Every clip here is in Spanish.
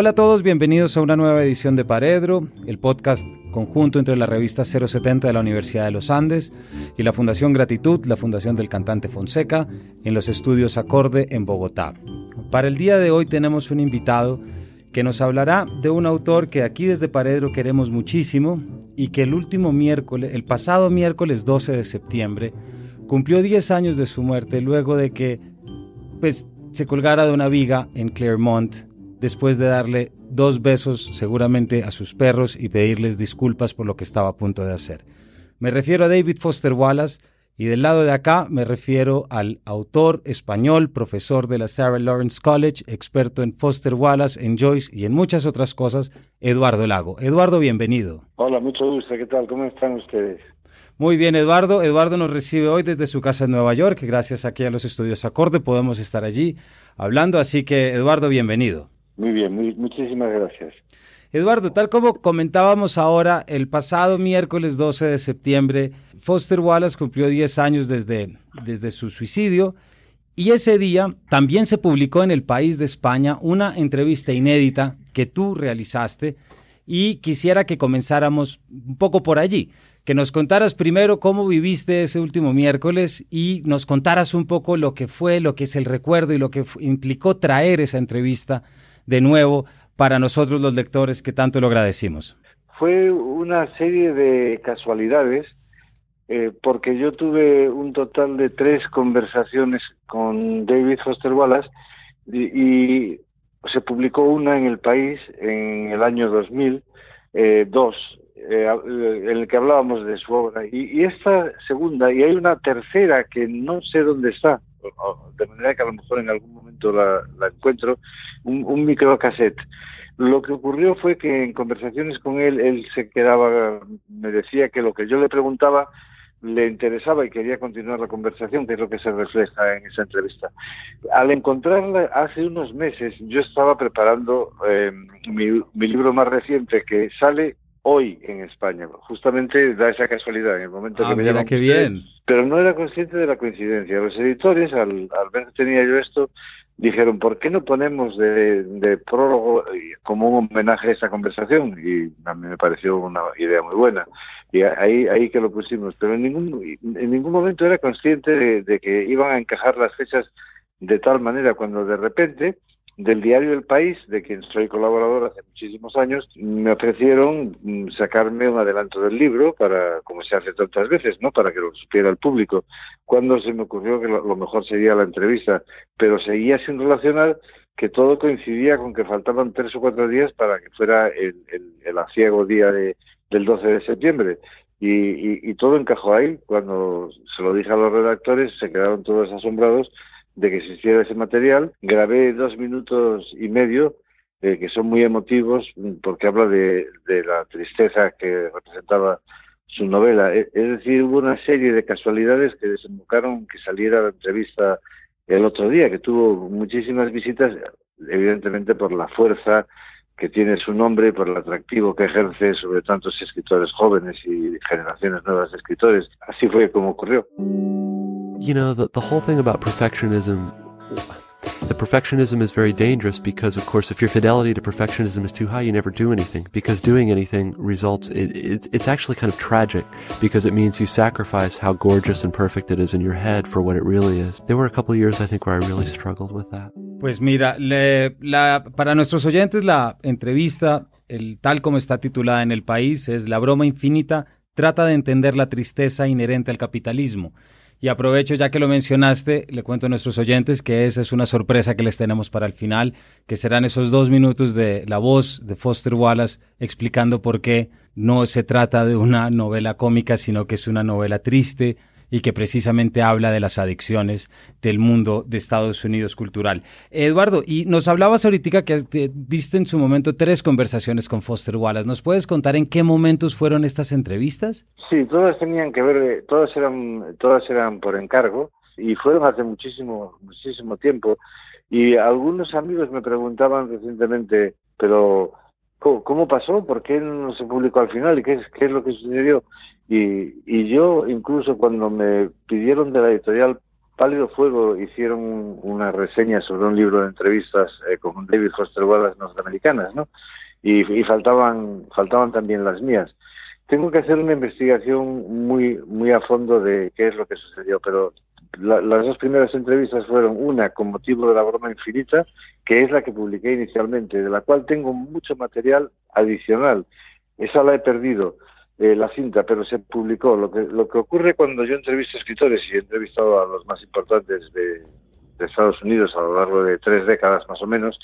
Hola a todos, bienvenidos a una nueva edición de Paredro, el podcast conjunto entre la revista 070 de la Universidad de los Andes y la Fundación Gratitud, la Fundación del Cantante Fonseca, en los estudios Acorde en Bogotá. Para el día de hoy tenemos un invitado que nos hablará de un autor que aquí desde Paredro queremos muchísimo y que el último miércoles, el pasado miércoles 12 de septiembre, cumplió 10 años de su muerte luego de que pues, se colgara de una viga en Claremont después de darle dos besos seguramente a sus perros y pedirles disculpas por lo que estaba a punto de hacer. Me refiero a David Foster Wallace y del lado de acá me refiero al autor español, profesor de la Sarah Lawrence College, experto en Foster Wallace, en Joyce y en muchas otras cosas, Eduardo Lago. Eduardo, bienvenido. Hola, mucho gusto. ¿Qué tal? ¿Cómo están ustedes? Muy bien, Eduardo. Eduardo nos recibe hoy desde su casa en Nueva York. Gracias aquí a los estudios Acorde podemos estar allí hablando. Así que, Eduardo, bienvenido. Muy bien, muchísimas gracias. Eduardo, tal como comentábamos ahora, el pasado miércoles 12 de septiembre, Foster Wallace cumplió 10 años desde, desde su suicidio y ese día también se publicó en el país de España una entrevista inédita que tú realizaste y quisiera que comenzáramos un poco por allí, que nos contaras primero cómo viviste ese último miércoles y nos contaras un poco lo que fue, lo que es el recuerdo y lo que implicó traer esa entrevista de nuevo para nosotros los lectores que tanto lo agradecimos? Fue una serie de casualidades eh, porque yo tuve un total de tres conversaciones con David Foster Wallace y, se publicó una en el país en el año 2000, eh, dos, eh, en el que hablábamos de su obra. Y, esta segunda, y hay una tercera que no sé dónde está, de manera que a lo mejor en algún momento la, encuentro, un, un microcassette. Lo que ocurrió fue que en conversaciones con él, él se quedaba, me decía que lo que yo le preguntaba le interesaba y quería continuar la conversación, que es lo que se refleja en esa entrevista. Al encontrarla hace unos meses, yo estaba preparando eh, mi, libro más reciente que sale hoy en España. Justamente da esa casualidad en el momento ah, que me mira qué bien. Pero no era consciente de la coincidencia. Los editores, al, al ver que tenía yo esto, dijeron, ¿por qué no ponemos de, prólogo como un homenaje a esa conversación? Y a mí me pareció una idea muy buena. Y ahí, ahí que lo pusimos. Pero en ningún, en ningún momento era consciente de que iban a encajar las fechas de tal manera cuando de repente del diario El País, de quien soy colaborador hace muchísimos años, me ofrecieron mm, sacarme un adelanto del libro para, como se hace tantas veces, ¿no? Para que lo supiera el público. Cuando se me ocurrió que lo, mejor sería la entrevista, pero seguía sin relacionar que todo coincidía con que faltaban tres o cuatro días para que fuera el, el, aciago día de, del 12 de septiembre. Y, y todo encajó ahí. Cuando se lo dije a los redactores, se quedaron todos asombrados de que existiera ese material. Grabé dos minutos y medio eh, que son muy emotivos porque habla de, la tristeza que representaba su novela. E, es decir, hubo una serie de casualidades que desembocaron que saliera la entrevista el otro día, que tuvo muchísimas visitas, evidentemente por la fuerza que tiene su nombre por el atractivo que ejerce sobre tantos escritores jóvenes y generaciones nuevas de escritores. Así fue como ocurrió. You know, the, the whole thing about perfectionism, the perfectionism is very dangerous because, of course, if your fidelity to perfectionism is too high, you never do anything. Because doing anything results, it, it's, it's actually kind of tragic because it means you sacrifice how gorgeous and perfect it is in your head for what it really is. There were a couple of years, I think, where I really struggled with that. Pues mira, le, la, para nuestros oyentes, la entrevista, el tal como está titulada en el país, es La broma infinita, trata de entender la tristeza inherente al capitalismo. Y aprovecho, ya que lo mencionaste, le cuento a nuestros oyentes que esa es una sorpresa que les tenemos para el final, que serán esos dos minutos de la voz de Foster Wallace explicando por qué no se trata de una novela cómica, sino que es una novela triste, y que precisamente habla de las adicciones del mundo de Estados Unidos cultural. Eduardo, y nos hablabas ahorita que diste en su momento tres conversaciones con Foster Wallace. ¿Nos puedes contar en qué momentos fueron estas entrevistas? Sí, todas tenían que ver, todas eran, todas eran por encargo y fueron hace muchísimo, muchísimo tiempo. Y algunos amigos me preguntaban recientemente, pero ¿cómo, pasó? ¿Por qué no se publicó al final? ¿Y qué es, qué es lo que sucedió? Y, y yo, incluso cuando me pidieron de la editorial Pálido Fuego hicieron una reseña sobre un libro de entrevistas eh, con David Foster Wallace norteamericanas, ¿no? Y, faltaban faltaban también las mías. Tengo que hacer una investigación muy muy a fondo de qué es lo que sucedió, pero las dos primeras entrevistas fueron una con motivo de la broma infinita, que es la que publiqué inicialmente, de la cual tengo mucho material adicional. Esa la he perdido eh, la cinta, pero se publicó. Lo que, lo que ocurre cuando yo entrevisto escritores y he entrevistado a los más importantes de, Estados Unidos a lo largo de tres décadas más o menos,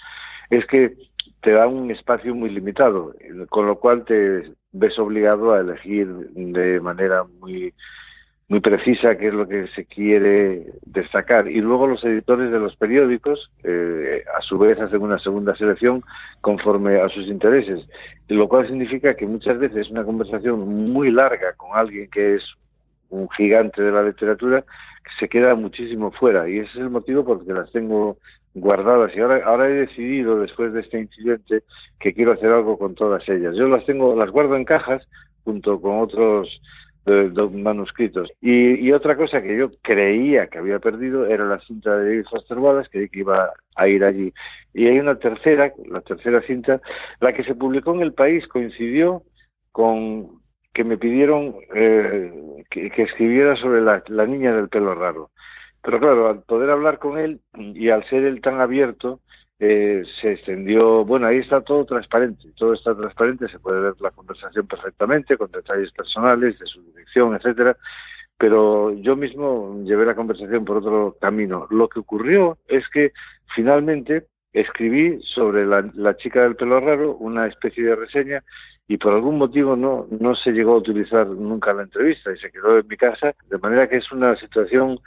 es que te da un espacio muy limitado, con lo cual te ves obligado a elegir de manera muy muy precisa qué es lo que se quiere destacar. Y luego los editores de los periódicos, eh, a su vez, hacen una segunda selección conforme a sus intereses, lo cual significa que muchas veces una conversación muy larga con alguien que es un gigante de la literatura se queda muchísimo fuera. Y ese es el motivo por el que las tengo guardadas. Y ahora ahora he decidido después de este incidente que quiero hacer algo con todas ellas. Yo las tengo las guardo en cajas junto con otros de, manuscritos. Y, otra cosa que yo creía que había perdido era la cinta de David Foster Wallace, que iba a ir allí. Y hay una tercera, la tercera cinta, la que se publicó en El País, coincidió con que me pidieron eh, que, escribiera sobre la niña del pelo raro. Pero claro, al poder hablar con él y al ser él tan abierto, eh, se extendió, bueno, ahí está todo transparente, todo está transparente, se puede ver la conversación perfectamente, con detalles personales de su dirección, etcétera, pero yo mismo llevé la conversación por otro camino. Lo que ocurrió es que finalmente escribí sobre la, la chica del pelo raro una especie de reseña y por algún motivo no, no se llegó a utilizar nunca la entrevista y se quedó en mi casa, de manera que es una situación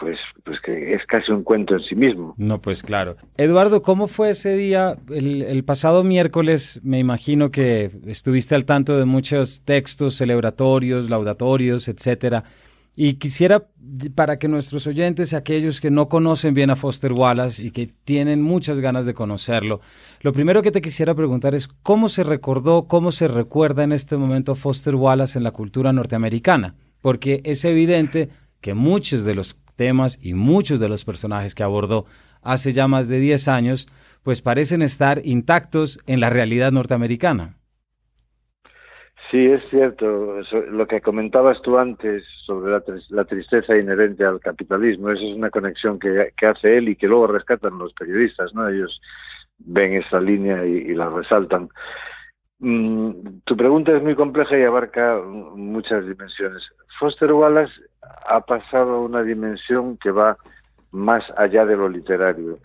pues, pues que es casi un cuento en sí mismo. No, pues claro. Eduardo, ¿cómo fue ese día? El, el, pasado miércoles me imagino que estuviste al tanto de muchos textos celebratorios, laudatorios, etcétera. Y quisiera, para que nuestros oyentes, aquellos que no conocen bien a Foster Wallace y que tienen muchas ganas de conocerlo, lo primero que te quisiera preguntar es cómo se recordó, cómo se recuerda en este momento Foster Wallace en la cultura norteamericana, porque es evidente que muchos de los temas y muchos de los personajes que abordó hace ya más de 10 años, pues parecen estar intactos en la realidad norteamericana. Sí, es cierto. Lo que comentabas tú antes sobre la, tristeza inherente al capitalismo, eso es una conexión que, hace él y que luego rescatan los periodistas, ¿no? Ellos ven esa línea y, la resaltan. Mm, tu pregunta es muy compleja y abarca muchas dimensiones. Foster Wallace ha pasado a una dimensión que va más allá de lo literario.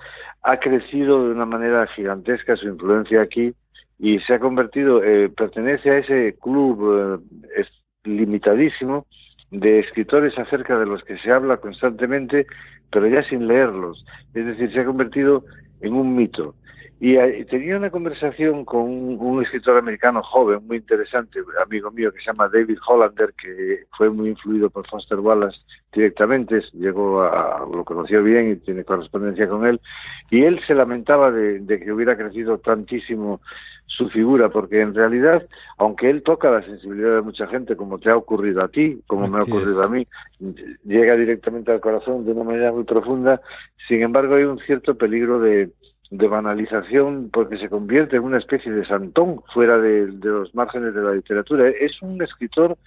Ha crecido de una manera gigantesca su influencia aquí y se ha convertido, eh, pertenece a ese club eh, limitadísimo de escritores acerca de los que se habla constantemente, pero ya sin leerlos. Es decir, se ha convertido en un mito. Y, tenía una conversación con un, escritor americano joven, muy interesante, amigo mío, que se llama David Hollander, que fue muy influido por Foster Wallace directamente, llegó a, lo conoció bien y tiene correspondencia con él, y él se lamentaba de, que hubiera crecido tantísimo su figura, porque en realidad, aunque él toca la sensibilidad de mucha gente, como te ha ocurrido a ti, como me ha ocurrido a mí, llega directamente al corazón de una manera muy profunda, sin embargo hay un cierto peligro de de banalización porque se convierte en una especie de santón fuera de, los márgenes de la literatura. Es un escritor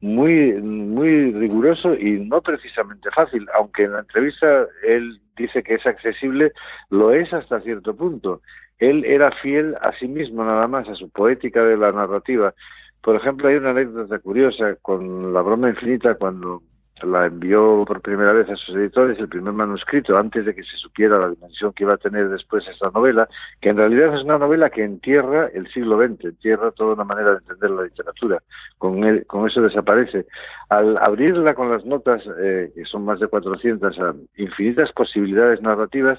muy, muy riguroso y no precisamente fácil, aunque en la entrevista él dice que es accesible, lo es hasta cierto punto. Él era fiel a sí mismo nada más, a su poética de la narrativa. Por ejemplo, hay una anécdota curiosa con La broma infinita, cuando la envió por primera vez a sus editores el primer manuscrito antes de que se supiera la dimensión que iba a tener después esta novela, que en realidad es una novela que entierra el siglo XX, entierra toda una manera de entender la literatura. Con, con eso desaparece. Al abrirla con las notas, eh, que son más de 400, a infinitas posibilidades narrativas,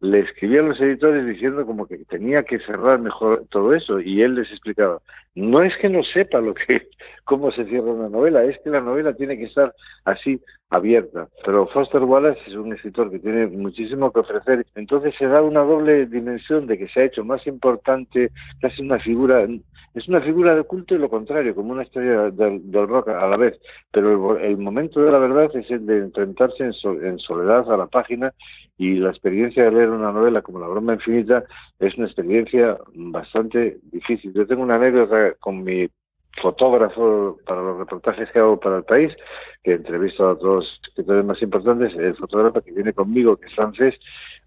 le escribía a los editores diciendo como que tenía que cerrar mejor todo eso y él les explicaba, no es que no sepa lo que cómo se cierra una novela, es que la novela tiene que estar así abierta. Pero Foster Wallace es un escritor que tiene muchísimo que ofrecer, entonces se da una doble dimensión de que se ha hecho más importante, casi una figura, es una figura de culto y lo contrario, como una estrella del, rock a la vez. Pero el, momento de la verdad es el de enfrentarse en, soledad a la página y la experiencia de leer una novela como La broma infinita es una experiencia bastante difícil. Yo tengo una anécdota con mi fotógrafo para los reportajes que hago para el país, que entrevisto a todos los escritores más importantes, el fotógrafo que viene conmigo, que es francés,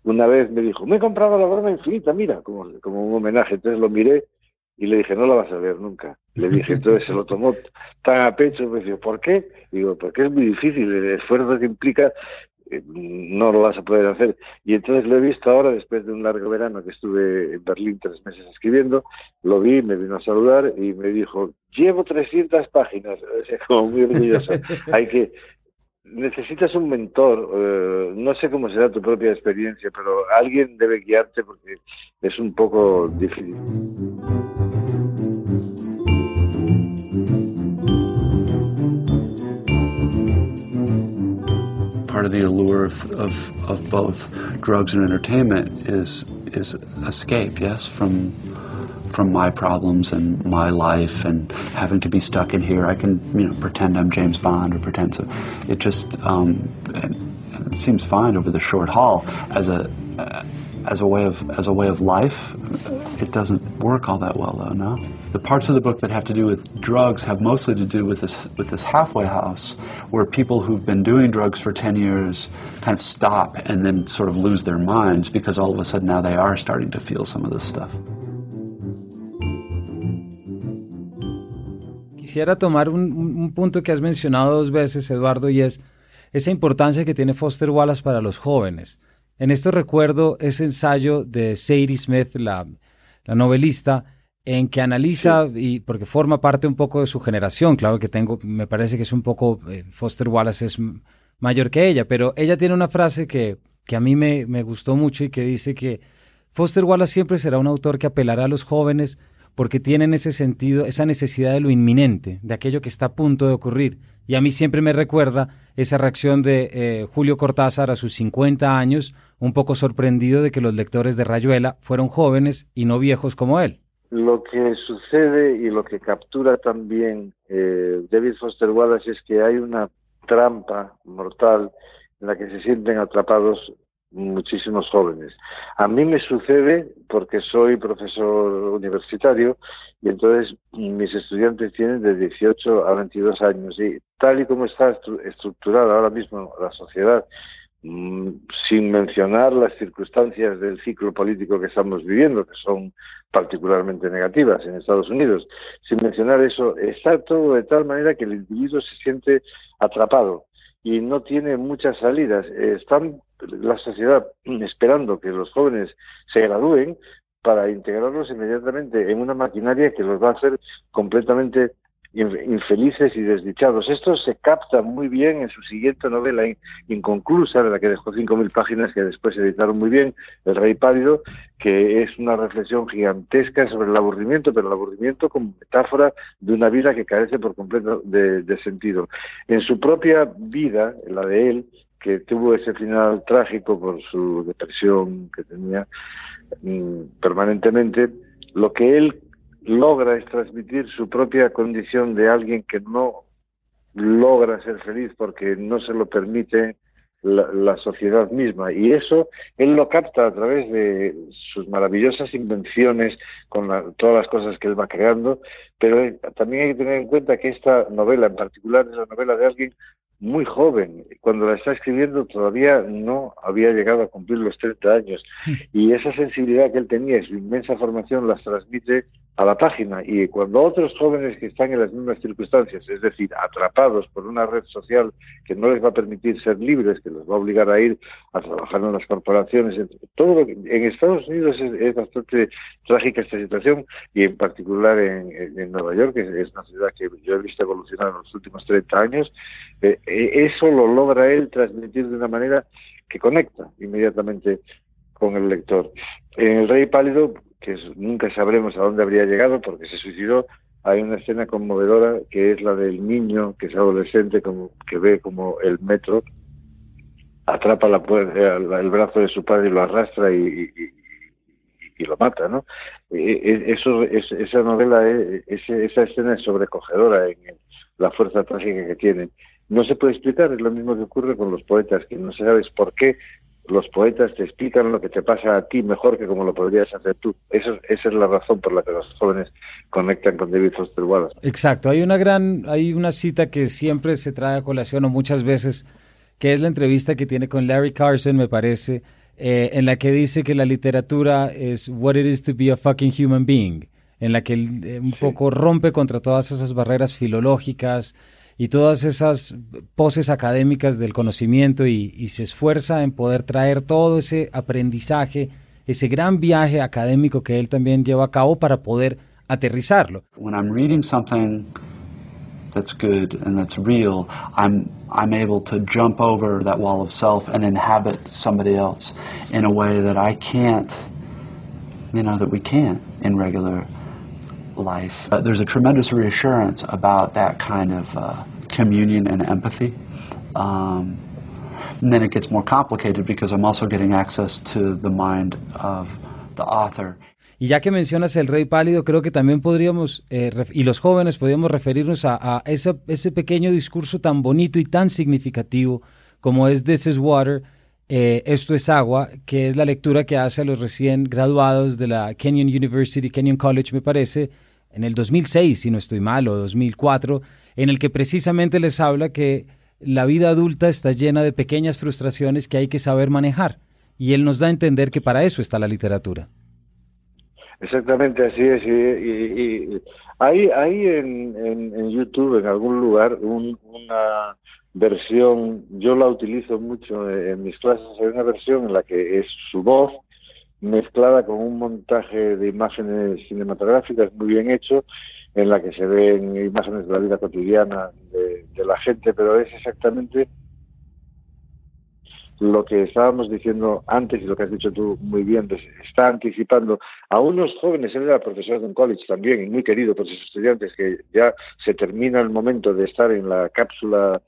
una vez me dijo, me he comprado la broma infinita, mira, como, como un homenaje. Entonces lo miré y le dije, no la vas a ver nunca. Le dije, entonces se lo tomó tan a pecho, me dijo, ¿por qué? Digo, porque es muy difícil, el esfuerzo que implica no lo vas a poder hacer. Y entonces lo he visto ahora, después de un largo verano que estuve en Berlín tres meses escribiendo, lo vi, me vino a saludar y me dijo, llevo 300 páginas, o sea, como muy orgulloso. Hay que, necesitas un mentor, eh, no sé cómo será tu propia experiencia, pero alguien debe guiarte porque es un poco difícil. Part of the allure of, of, of both drugs and entertainment is is escape, yes, from from my problems and my life and having to be stuck in here. I can, you know, pretend I'm James Bond or pretend so. It just um, it, it seems fine over the short haul as a as a way of as a way of life. It doesn't work all that well, though. No. The parts of the book that have to do with drugs have mostly to do with this with this halfway house, where people who've been doing drugs for ten years kind of stop and then sort of lose their minds because all of a sudden now they are starting to feel some of this stuff. Quisiera tomar un, un punto que has mencionado dos veces, Eduardo, y es esa importancia que tiene Foster Wallace para los jóvenes. En esto recuerdo ese ensayo de Sadie Smith, la, la novelista, en que analiza, y porque forma parte un poco de su generación, claro que tengo, me parece que es un poco, eh, Foster Wallace es mayor que ella, pero ella tiene una frase que, que a mí me, me gustó mucho y que dice que Foster Wallace siempre será un autor que apelará a los jóvenes porque tienen ese sentido, esa necesidad de lo inminente, de aquello que está a punto de ocurrir. Y a mí siempre me recuerda esa reacción de eh, Julio Cortázar a sus 50 años, un poco sorprendido de que los lectores de Rayuela fueron jóvenes y no viejos como él. Lo que sucede y lo que captura también eh, David Foster Wallace es que hay una trampa mortal en la que se sienten atrapados muchísimos jóvenes. A mí me sucede porque soy profesor universitario y entonces mis estudiantes tienen de 18 a 22 años y tal y como está estructurada ahora mismo la sociedad sin mencionar las circunstancias del ciclo político que estamos viviendo, que son particularmente negativas en Estados Unidos, sin mencionar eso, está todo de tal manera que el individuo se siente atrapado y no tiene muchas salidas. Están la sociedad esperando que los jóvenes se gradúen para integrarlos inmediatamente en una maquinaria que los va a hacer completamente infelices y desdichados. Esto se capta muy bien en su siguiente novela inconclusa, de la que dejó 5.000 páginas que después editaron muy bien, El Rey Pálido, que es una reflexión gigantesca sobre el aburrimiento, pero el aburrimiento como metáfora de una vida que carece por completo de, de sentido. En su propia vida, la de él, que tuvo ese final trágico por su depresión que tenía mm, permanentemente, lo que él logra es transmitir su propia condición de alguien que no logra ser feliz porque no se lo permite la, sociedad misma. Y eso él lo capta a través de sus maravillosas invenciones, con todas las cosas que él va creando, pero también hay que tener en cuenta que esta novela en particular es la novela de alguien muy joven. Cuando la está escribiendo todavía no había llegado a cumplir los 30 años. Y esa sensibilidad que él tenía y su inmensa formación las transmite a la página. Y cuando otros jóvenes que están en las mismas circunstancias, es decir, atrapados por una red social que no les va a permitir ser libres, que los va a obligar a ir a trabajar en las corporaciones, todo en Estados Unidos es, bastante trágica esta situación y en particular en, Nueva York, que es una ciudad que yo he visto evolucionar en los últimos 30 años, eh, eh, eso lo logra él transmitir de una manera que conecta inmediatamente con el lector. En El Rey Pálido, que nunca sabremos a dónde habría llegado porque se suicidó, hay una escena conmovedora que es la del niño que es adolescente como que ve como el metro atrapa la, el brazo de su padre y lo arrastra y, lo mata, ¿no? E, e, esa novela, esa escena es sobrecogedora en la fuerza trágica que tiene. No se puede explicar, es lo mismo que ocurre con los poetas, que no sabes por qué los poetas te explican lo que te pasa a ti mejor que como lo podrías hacer tú. Eso, esa es la razón por la que los jóvenes conectan con David Foster Wallace. Exacto. Hay una gran, hay una cita que siempre se trae a colación o muchas veces, que es la entrevista que tiene con Larry Carson, me parece, eh, en la que dice que la literatura es what it is to be a fucking human being, en la que él eh, un poco rompe contra todas esas barreras filológicas, y todas esas poses académicas del conocimiento y, se esfuerza en poder traer todo ese aprendizaje, ese gran viaje académico que él también lleva a cabo para poder aterrizarlo. When I'm reading something that's good and that's real, I'm I'm able to jump over that wall of self and inhabit somebody else in a way that I can't, you know, that we can't in regular life. Uh, there's a tremendous reassurance about that kind of uh, communion and empathy. Um, and then it gets more complicated because I'm also getting access to the mind of the author. Y ya que mencionas el rey pálido, creo que también podríamos, eh, y los jóvenes podríamos referirnos a, a ese, ese, pequeño discurso tan bonito y tan significativo como es This is Water, eh, Esto es Agua, que es la lectura que hace a los recién graduados de la Kenyon University, Kenyon College me parece, en el 2006, si no estoy mal, o 2004, en el que precisamente les habla que la vida adulta está llena de pequeñas frustraciones que hay que saber manejar. Y él nos da a entender que para eso está la literatura. Exactamente, así es. Y, hay, hay en, en, YouTube, en algún lugar, una versión, yo la utilizo mucho en mis clases, hay una versión en la que es su voz mezclada con un montaje de imágenes cinematográficas muy bien hecho, en la que se ven imágenes de la vida cotidiana de, la gente, pero es exactamente lo que estábamos diciendo antes y lo que has dicho tú muy bien, está anticipando a unos jóvenes, él era profesor de un college también y muy querido por sus estudiantes, que ya se termina el momento de estar en la cápsula,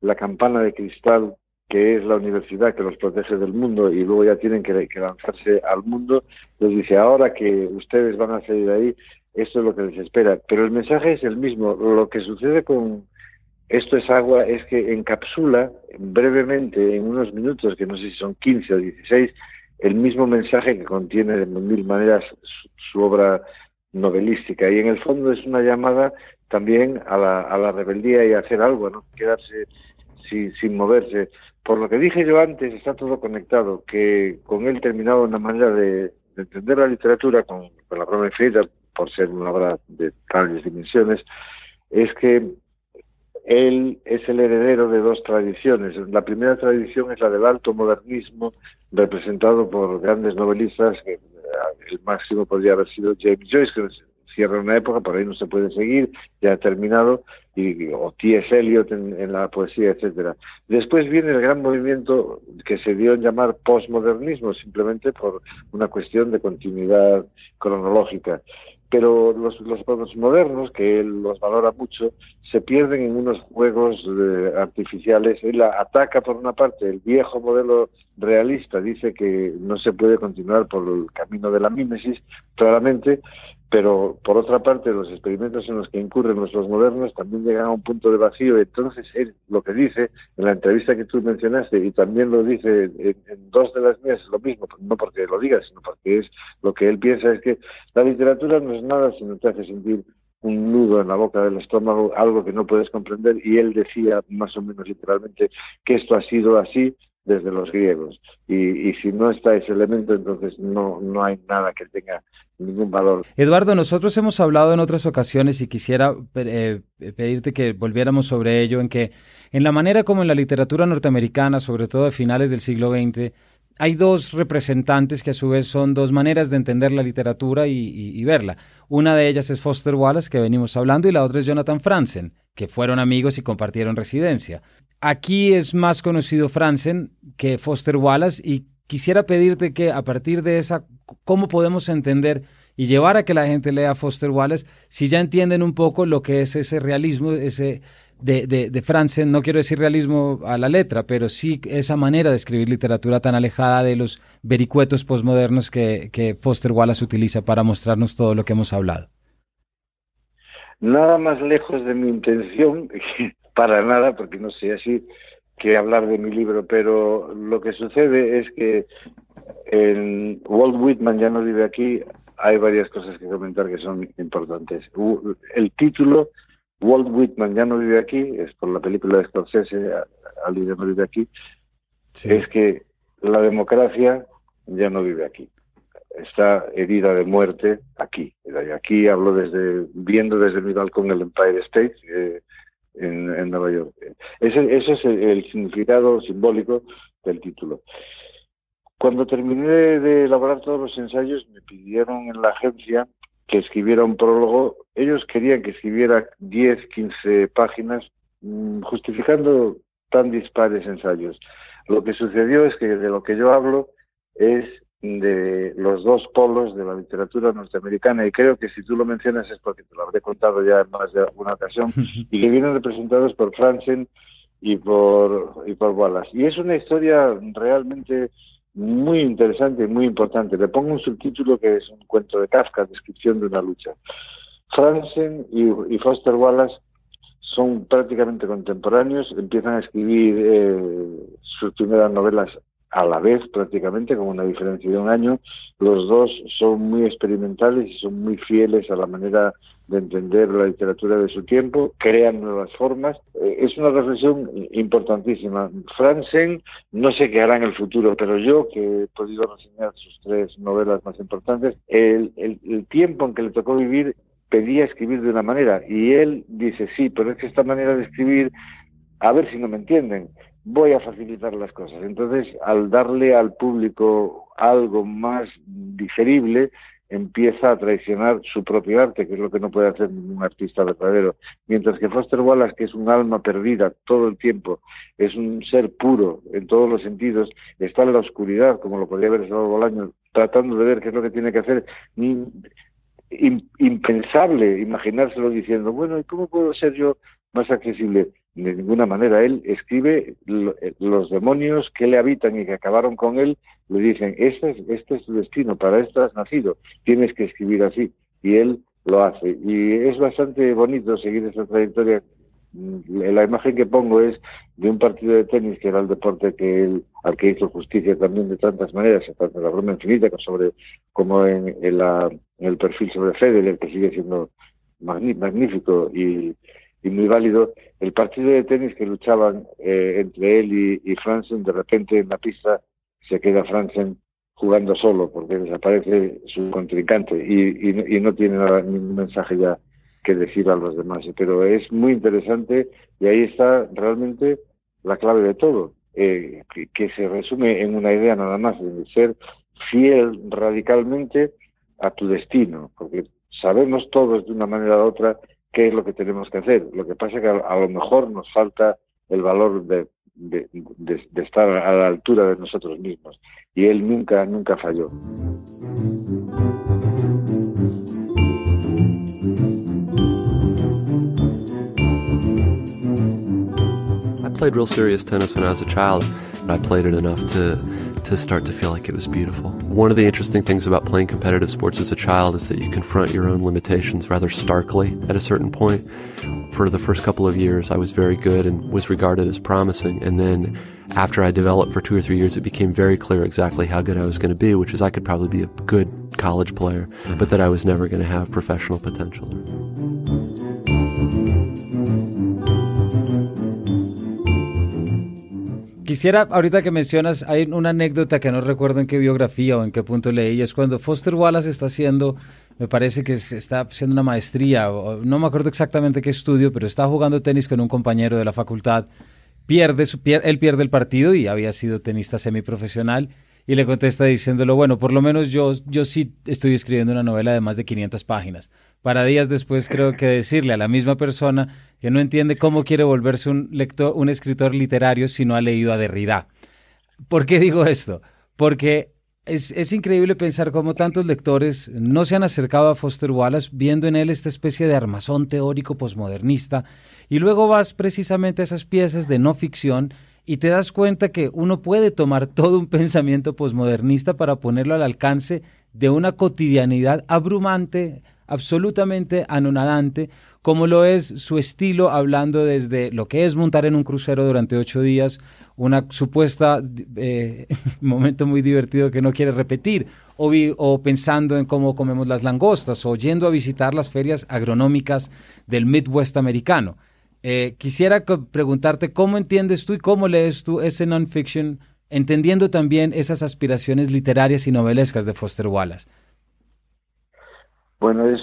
la campana de cristal que es la universidad que los protege del mundo y luego ya tienen que, lanzarse al mundo, les dice, ahora que ustedes van a salir de ahí, esto es lo que les espera. Pero el mensaje es el mismo. Lo que sucede con esto es agua es que encapsula brevemente, en unos minutos, que no sé si son 15 o 16, el mismo mensaje que contiene de mil maneras su, obra novelística. Y en el fondo es una llamada también a la, a la rebeldía y a hacer algo, ¿no? Quedarse sin, sin moverse. Por lo que dije yo antes, está todo conectado, que con él terminaba una manera de, entender la literatura con, la prueba infinita, por ser una obra de tales dimensiones, es que él es el heredero de dos tradiciones. La primera tradición es la del alto modernismo, representado por grandes novelistas, el máximo podría haber sido James Joyce, que cierra una época, por ahí no se puede seguir, ya ha terminado, y, o T.S. Eliot en, la poesía, etcétera. Después viene el gran movimiento que se dio en llamar postmodernismo, simplemente por una cuestión de continuidad cronológica pero los, los modernos, que él los valora mucho, se pierden en unos juegos eh, artificiales. Él ataca, por una parte, el viejo modelo realista, dice que no se puede continuar por el camino de la mímesis, claramente, pero por otra parte los experimentos en los que incurren los modernos también llegan a un punto de vacío. Entonces él lo que dice en la entrevista que tú mencionaste y también lo dice en, dos de las mías es lo mismo, no porque lo diga, sino porque es lo que él piensa es que la literatura no es nada sino te hace sentir un nudo en la boca del estómago, algo que no puedes comprender, y él decía más o menos literalmente que esto ha sido así desde los griegos. Y, si no está ese elemento, entonces no, no hay nada que tenga ningún valor. Eduardo, nosotros hemos hablado en otras ocasiones y quisiera eh, pedirte que volviéramos sobre ello, en que en la manera como en la literatura norteamericana, sobre todo a finales del siglo XX, hay dos representantes que a su vez son dos maneras de entender la literatura y, verla. Una de ellas es Foster Wallace, que venimos hablando, y la otra es Jonathan Franzen, que fueron amigos y compartieron residencia. Aquí es más conocido Franzen que Foster Wallace y quisiera pedirte que a partir de esa, ¿cómo podemos entender y llevar a que la gente lea Foster Wallace si ya entienden un poco lo que es ese realismo, ese de, de, Franzen, no quiero decir realismo a la letra, pero sí esa manera de escribir literatura tan alejada de los vericuetos posmodernos que, que Foster Wallace utiliza para mostrarnos todo lo que hemos hablado. Nada más lejos de mi intención, para nada, porque no sé así, que hablar de mi libro, pero lo que sucede es que en Walt Whitman ya no vive aquí, hay varias cosas que comentar que son importantes. El título Walt Whitman ya no vive aquí, es por la película de Scorsese, Ali ya no vive aquí, es que la democracia ya no vive aquí. Está herida de muerte aquí. Aquí hablo desde, viendo desde mi balcón el Empire State eh, en, Nueva York. Ese, ese es el, significado simbólico del título. Cuando terminé de elaborar todos los ensayos, me pidieron en la agencia que escribiera un prólogo. Ellos querían que escribiera 10, 15 páginas mm, justificando tan dispares ensayos. Lo que sucedió es que de lo que yo hablo es de los dos polos de la literatura norteamericana y creo que si tú lo mencionas es porque te lo habré contado ya en más de alguna ocasión y que vienen representados por Franzen y por y por Wallace y es una historia realmente muy interesante y muy importante. Le pongo un subtítulo que es un cuento de Kafka, descripción de una lucha. Franzen y, Foster Wallace son prácticamente contemporáneos, empiezan a escribir eh, sus primeras novelas a la vez prácticamente, con una diferencia de un año. Los dos son muy experimentales y son muy fieles a la manera de entender la literatura de su tiempo, crean nuevas formas. Eh, es una reflexión importantísima. Franzen, no sé qué hará en el futuro, pero yo, que he podido reseñar sus tres novelas más importantes, el, el tiempo en que le tocó vivir pedía escribir de una manera y él dice, sí, pero es que esta manera de escribir, a ver si no me entienden voy a facilitar las cosas. Entonces, al darle al público algo más digerible, empieza a traicionar su propio arte, que es lo que no puede hacer ningún artista verdadero. Mientras que Foster Wallace, que es un alma perdida todo el tiempo, es un ser puro en todos los sentidos, está en la oscuridad, como lo podría ver Salvador Bolaño, tratando de ver qué es lo que tiene que hacer. impensable imaginárselo diciendo, bueno, ¿y cómo puedo ser yo más accesible? De ninguna manera. Él escribe eh, los demonios que le habitan y que acabaron con él, le dicen, este es, este es tu destino, para esto has nacido, tienes que escribir así. Y él lo hace. Y es bastante bonito seguir esa trayectoria. Mm, la imagen que pongo es de un partido de tenis que era el deporte que él, al que hizo justicia también de tantas maneras, tanto en la broma infinita sobre, como en, el perfil sobre Federer, que sigue siendo magnífico y y muy válido, el partido de tenis que luchaban eh, entre él y, y Franzen, de repente en la pista se queda Franzen jugando solo porque desaparece su contrincante y, y, no tiene nada, ningún mensaje ya que decir a los demás. Pero es muy interesante y ahí está realmente la clave de todo, eh, que, que, se resume en una idea nada más, de ser fiel radicalmente a tu destino, porque sabemos todos de una manera u otra qué es lo que tenemos que hacer. Lo que pasa es que a, lo mejor nos falta el valor de, de, de, de, estar a la altura de nosotros mismos. Y él nunca, nunca falló. I played real serious tennis when I was a child. I played it enough to to start to feel like it was beautiful. One of the interesting things about playing competitive sports as a child is that you confront your own limitations rather starkly at a certain point. For the first couple of years, I was very good and was regarded as promising. And then after I developed for two or three years, it became very clear exactly how good I was going to be, which is I could probably be a good college player, mm-hmm. but that I was never going to have professional potential. Quisiera, ahorita que mencionas, hay una anécdota que no recuerdo en qué biografía o en qué punto leí, es cuando Foster Wallace está haciendo, me parece que está haciendo una maestría, no me acuerdo exactamente qué estudio, pero está jugando tenis con un compañero de la facultad, pierde, su, él pierde el partido y había sido tenista semiprofesional, y le contesta diciéndolo, bueno, por lo menos yo, yo sí estoy escribiendo una novela de más de 500 páginas. Para días después creo que decirle a la misma persona que no entiende cómo quiere volverse un lector, un escritor literario si no ha leído a Derrida. ¿Por qué digo esto? Porque es, es, increíble pensar cómo tantos lectores no se han acercado a Foster Wallace viendo en él esta especie de armazón teórico posmodernista y luego vas precisamente a esas piezas de no ficción y te das cuenta que uno puede tomar todo un pensamiento posmodernista para ponerlo al alcance de una cotidianidad abrumante, absolutamente anonadante, como lo es su estilo hablando desde lo que es montar en un crucero durante ocho días, una supuesta eh, momento muy divertido que no quiere repetir, o, pensando en cómo comemos las langostas, o yendo a visitar las ferias agronómicas del Midwest americano. Eh, quisiera preguntarte cómo entiendes tú y cómo lees tú ese non-fiction, entendiendo también esas aspiraciones literarias y novelescas de Foster Wallace. Bueno, es,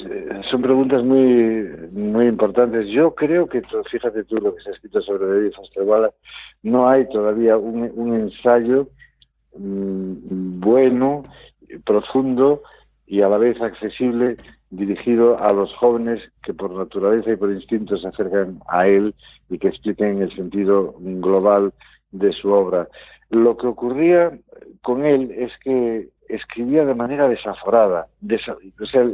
son preguntas muy muy importantes. Yo creo que, fíjate tú lo que se ha escrito sobre David Foster Wallace, no hay todavía un, un ensayo mmm, bueno, profundo y a la vez accesible dirigido a los jóvenes que por naturaleza y por instinto se acercan a él y que expliquen el sentido global de su obra. Lo que ocurría con él es que escribía de manera desaforada, o sea,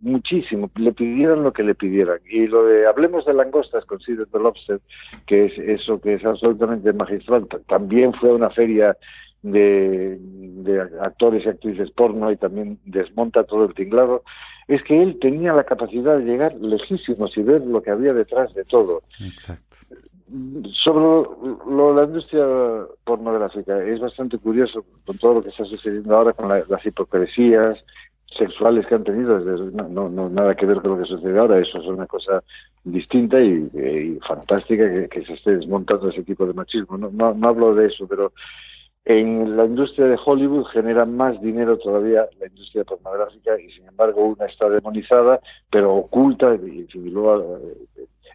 muchísimo, le pidieron lo que le pidieran. Y lo de hablemos de langostas con Sid the Lobster, que es eso que es absolutamente magistral, también fue una feria de, de actores y actrices porno y también desmonta todo el tinglado, es que él tenía la capacidad de llegar lejísimos y ver lo que había detrás de todo. Exacto. Sobre lo, la industria pornográfica, es bastante curioso con todo lo que está sucediendo ahora con las hipocresías sexuales que han tenido, no, no, nada que ver con lo que sucede ahora, eso es una cosa distinta y, fantástica que, se esté desmontando ese tipo de machismo. No, no, no hablo de eso, pero en la industria de Hollywood genera más dinero todavía la industria pornográfica y sin embargo una está demonizada, pero oculta y, y luego,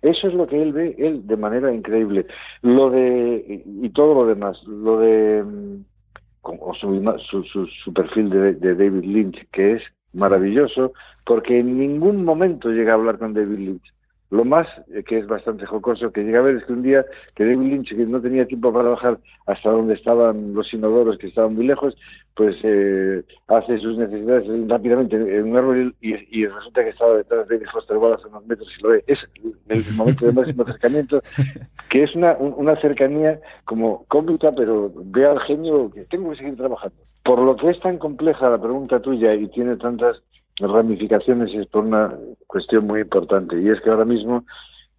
eso es lo que él ve, él de manera increíble. Lo de, y todo lo demás, lo de, o su, su, su, su perfil de, de, David Lynch, que es maravilloso, porque en ningún momento llega a hablar con David Lynch. Lo más, eh, que es bastante jocoso, que llega a ver es que un día que David Lynch, que no tenía tiempo para bajar hasta donde estaban los inodoros, que estaban muy lejos, pues eh, hace sus necesidades rápidamente en un árbol y, y, resulta que estaba detrás de Foster Wallace unos metros y lo ve. Es el momento de máximo acercamiento, que es una, una cercanía como cómica, pero ve al genio que tengo que seguir trabajando. Por lo que es tan compleja la pregunta tuya y tiene tantas ramificaciones es por una cuestión muy importante y es que ahora mismo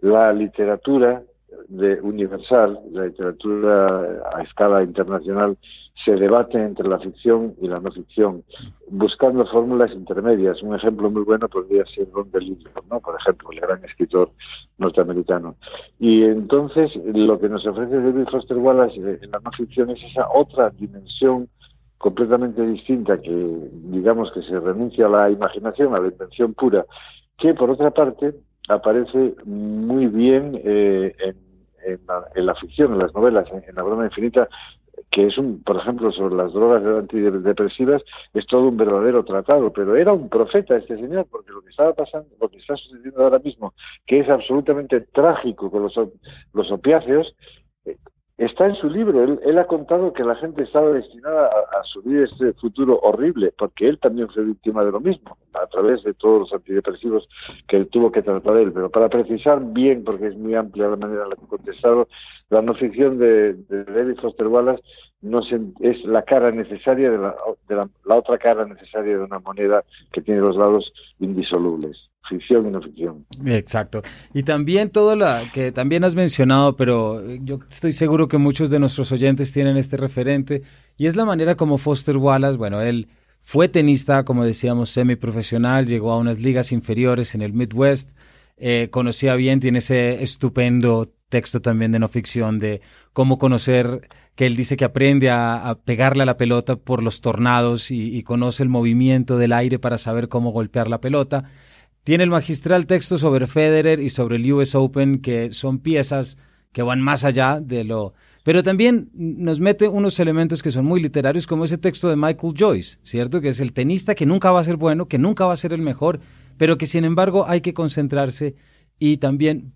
la literatura de universal, la literatura a escala internacional, se debate entre la ficción y la no ficción, buscando fórmulas intermedias. Un ejemplo muy bueno podría ser Ron DeLillo, ¿no? por ejemplo, el gran escritor norteamericano. Y entonces lo que nos ofrece David Foster Wallace en la no ficción es esa otra dimensión completamente distinta que digamos que se renuncia a la imaginación, a la invención pura, que por otra parte aparece muy bien eh, en, la, ficción, en las novelas, en, La broma infinita, que es un, por ejemplo, sobre las drogas antidepresivas, es todo un verdadero tratado, pero era un profeta este señor, porque lo que estaba pasando, lo que está sucediendo ahora mismo, que es absolutamente trágico con los opiáceos, está en su libro. Él, él, ha contado que la gente estaba destinada a, a, subir este futuro horrible, porque él también fue víctima de lo mismo, a través de todos los antidepresivos que él tuvo que tratar él. Pero para precisar bien, porque es muy amplia la manera en la que he contestado, la no ficción de, de David Foster Wallace no se, es la cara necesaria de, la, de la, la otra cara necesaria de una moneda que tiene los lados indisolubles ficción y no ficción. Exacto. Y también todo lo que también has mencionado, pero yo estoy seguro que muchos de nuestros oyentes tienen este referente, y es la manera como Foster Wallace, bueno, él fue tenista, como decíamos, semiprofesional, llegó a unas ligas inferiores en el Midwest, eh, conocía bien, tiene ese estupendo texto también de no ficción de cómo conocer, que él dice que aprende a, pegarle a la pelota por los tornados y conoce el movimiento del aire para saber cómo golpear la pelota. Tiene el magistral texto sobre Federer y sobre el US Open, que son piezas que van más allá de lo... Pero también nos mete unos elementos que son muy literarios, como ese texto de Michael Joyce, ¿cierto? Que es el tenista que nunca va a ser bueno, que nunca va a ser el mejor, pero que sin embargo hay que concentrarse y también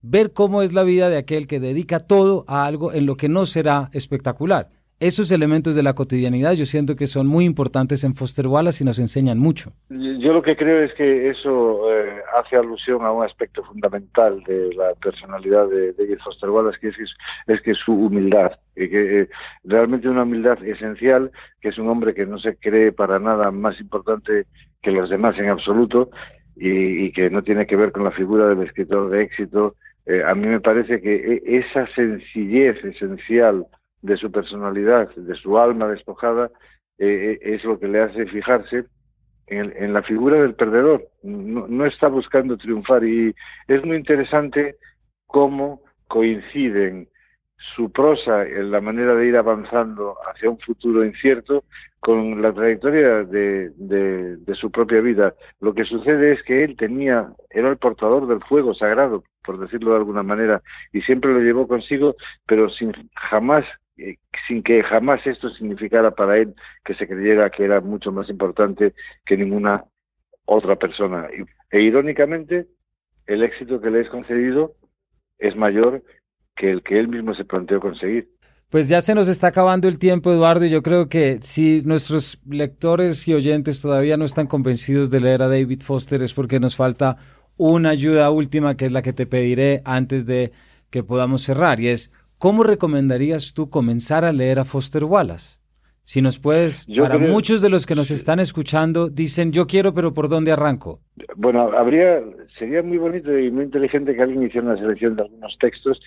ver cómo es la vida de aquel que dedica todo a algo en lo que no será espectacular. Esos elementos de la cotidianidad yo siento que son muy importantes en Foster Wallace y nos enseñan mucho. Yo lo que creo es que eso eh, hace alusión a un aspecto fundamental de la personalidad de David Foster Wallace, que es, que su humildad, que eh, realmente una humildad esencial, que es un hombre que no se cree para nada más importante que los demás en absoluto y, que no tiene que ver con la figura del escritor de éxito. Eh, a mí me parece que esa sencillez esencial de su personalidad, de su alma despojada, eh, eh, es lo que le hace fijarse en, la figura del perdedor. No, está buscando triunfar y es muy interesante cómo coinciden su prosa en la manera de ir avanzando hacia un futuro incierto con la trayectoria de, de, su propia vida. Lo que sucede es que él tenía, era el portador del fuego sagrado, por decirlo de alguna manera, y siempre lo llevó consigo, pero sin jamás eh, sin que jamás esto significara para él que se creyera que era mucho más importante que ninguna otra persona. E irónicamente, el éxito que le es concedido es mayor que el que él mismo se planteó conseguir. Pues ya se nos está acabando el tiempo, Eduardo, y yo creo que si nuestros lectores y oyentes todavía no están convencidos de leer a David Foster es porque nos falta una ayuda última que es la que te pediré antes de que podamos cerrar, y es ¿cómo recomendarías tú comenzar a leer a Foster Wallace? Si nos puedes, para muchos de los que nos están escuchando, dicen yo quiero, pero ¿por dónde arranco? Bueno, habría, sería muy bonito y muy inteligente que alguien hiciera una selección de algunos textos,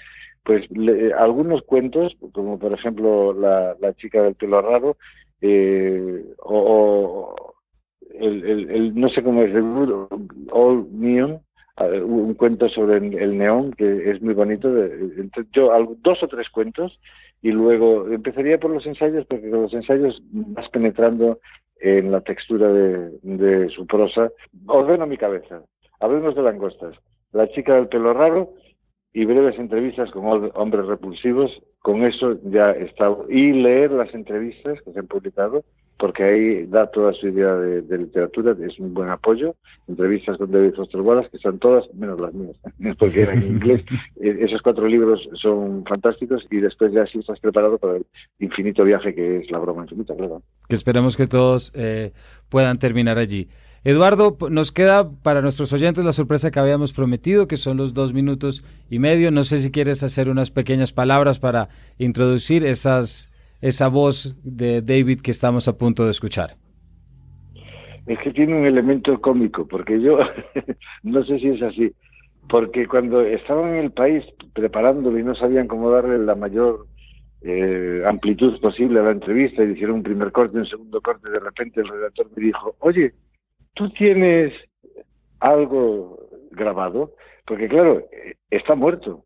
pues algunos cuentos, como por ejemplo la, chica del pelo raro, eh, o, el, no sé cómo es, el All Neon, un cuento sobre el neón que es muy bonito. Yo dos o tres cuentos y luego empezaría por los ensayos porque con los ensayos vas penetrando en la textura de, su prosa. Ordeno mi cabeza. Hablemos de langostas. La chica del pelo raro y breves entrevistas con hombres repulsivos. Con eso ya está. Y leer las entrevistas que se han publicado porque ahí da toda su idea de, literatura, es un buen apoyo. Entrevistas con David Foster Wallace, que son todas, menos las mías, porque eran en inglés. E, esos cuatro libros son fantásticos y después ya sí estás preparado para el infinito viaje que es la broma infinita, claro. Que esperemos que todos eh, puedan terminar allí. Eduardo, nos queda para nuestros oyentes la sorpresa que habíamos prometido, que son los dos minutos y medio. No sé si quieres hacer unas pequeñas palabras para introducir esas esa voz de David que estamos a punto de escuchar? Es que tiene un elemento cómico, porque yo no sé si es así, porque cuando estaban en el país preparándolo y no sabían cómo darle la mayor eh, amplitud posible a la entrevista y hicieron un primer corte, un segundo corte, de repente el redactor me dijo, oye, ¿tú tienes algo grabado? Porque claro, eh, está muerto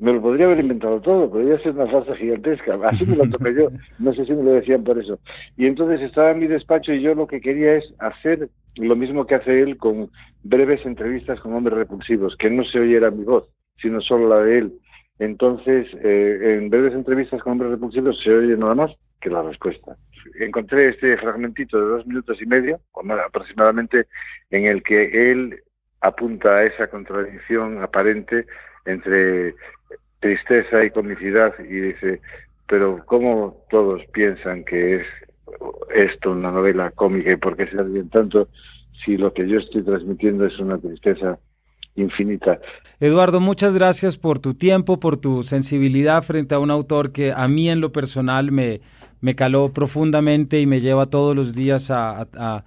me lo podría haber inventado todo, podría ser una farsa gigantesca, así me lo tomé yo, no sé si me lo decían por eso. Y entonces estaba en mi despacho y yo lo que quería es hacer lo mismo que hace él con breves entrevistas con hombres repulsivos, que no se oyera mi voz, sino solo la de él. Entonces, eh, en breves entrevistas con hombres repulsivos se oye nada más que la respuesta. Encontré este fragmentito de dos minutos y medio, aproximadamente, en el que él apunta a esa contradicción aparente entre tristeza y comicidad y dice, pero ¿cómo todos piensan que es esto una novela cómica y por qué se ríen tanto si lo que yo estoy transmitiendo es una tristeza infinita. Eduardo, muchas gracias por tu tiempo, por tu sensibilidad frente a un autor que a mí en lo personal me, me caló profundamente y me lleva todos los días a, a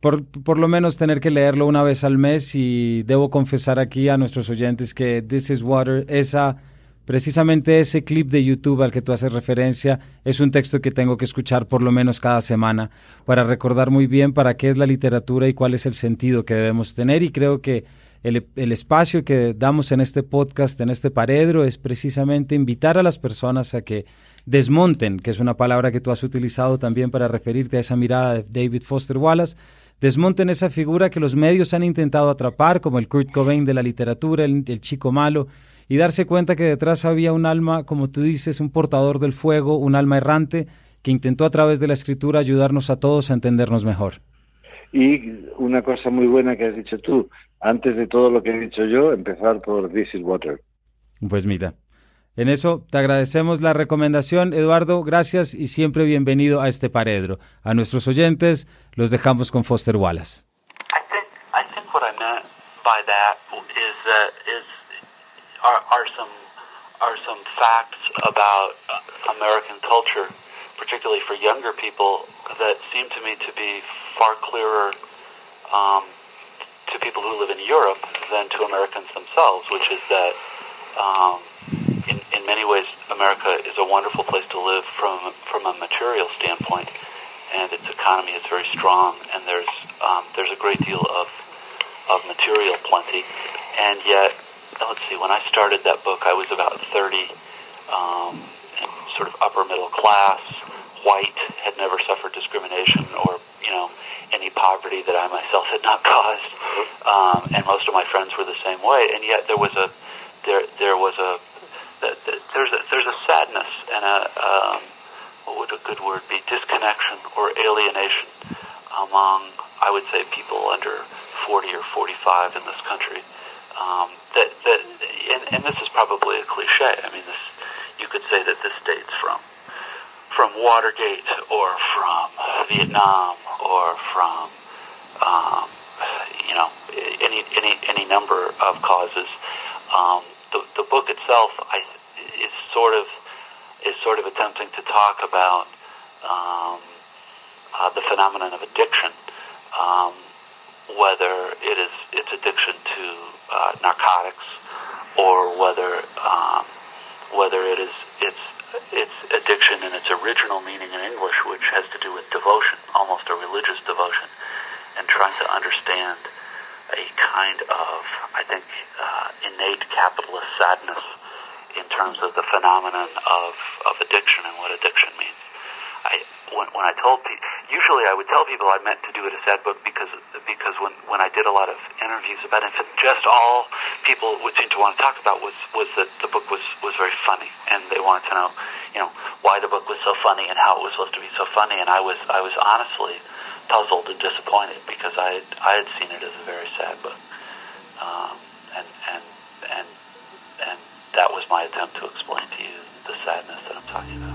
por, por, lo menos tener que leerlo una vez al mes y debo confesar aquí a nuestros oyentes que This is Water, esa Precisamente ese clip de YouTube al que tú haces referencia es un texto que tengo que escuchar por lo menos cada semana para recordar muy bien para qué es la literatura y cuál es el sentido que debemos tener. Y creo que el, el, espacio que damos en este podcast, en este paredro, es precisamente invitar a las personas a que desmonten, que es una palabra que tú has utilizado también para referirte a esa mirada de David Foster Wallace, desmonten esa figura que los medios han intentado atrapar, como el Kurt Cobain de la literatura, el, el chico malo, y darse cuenta que detrás había un alma, como tú dices, un portador del fuego, un alma errante, que intentó a través de la escritura ayudarnos a todos a entendernos mejor. Y una cosa muy buena que has dicho tú, antes de todo lo que he dicho yo, empezar por This is Water. Pues mira, En eso te agradecemos la recomendación, Eduardo. Gracias y siempre bienvenido a este paredro. A nuestros oyentes los dejamos con Foster Wallace. I think, I think what I meant by that is that is are, are some are some facts about American culture, particularly for younger people, that seem to me to be far clearer um, to people who live in Europe than to Americans themselves, which is that um, in, in many ways America is a wonderful place to live from from a material standpoint, and its economy is very strong, and there's um, there's a great deal of of material plenty, and yet let's see, when I started that book, I was about 30, um, sort of upper middle class, white, had never suffered discrimination or, you know, any poverty that I myself had not caused. Um, and most of my friends were the same way. And yet there was a, there, there was a, there's a, there's a sadness and a, um, what would a good word be, disconnection or alienation among, I would say, people under 40 or 45 in this country. Um, that, that and, and this is probably a cliche. I mean, this you could say that this dates from from Watergate or from Vietnam or from um, you know any any any number of causes. Um, the the book itself, I is sort of is sort of attempting to talk about um, uh, the phenomenon of addiction. Um, whether it is its addiction to uh, narcotics or whether um, whether it is its its addiction in its original meaning in English, which has to do with devotion, almost a religious devotion, and trying to understand a kind of, I think, uh, innate capitalist sadness in terms of the phenomenon of, of addiction and what addiction means. I, when, when I told people, usually I would tell people I meant to do it a sad book because because when when I did a lot of interviews about it, just all people would seem to want to talk about was was that the book was was very funny, and they wanted to know, you know, why the book was so funny and how it was supposed to be so funny, and I was I was honestly puzzled and disappointed because I I had seen it as a very sad book, um, and and and and that was my attempt to explain to you the sadness that I'm talking about.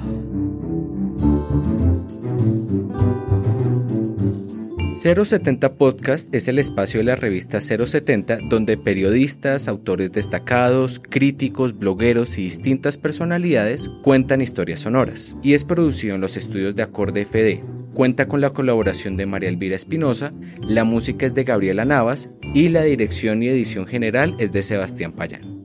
070 Podcast es el espacio de la revista 070 donde periodistas, autores destacados, críticos, blogueros y distintas personalidades cuentan historias sonoras. Y es producido en los estudios de Acorde FD. Cuenta con la colaboración de María Elvira Espinosa, la música es de Gabriela Navas y la dirección y edición general es de Sebastián Payán.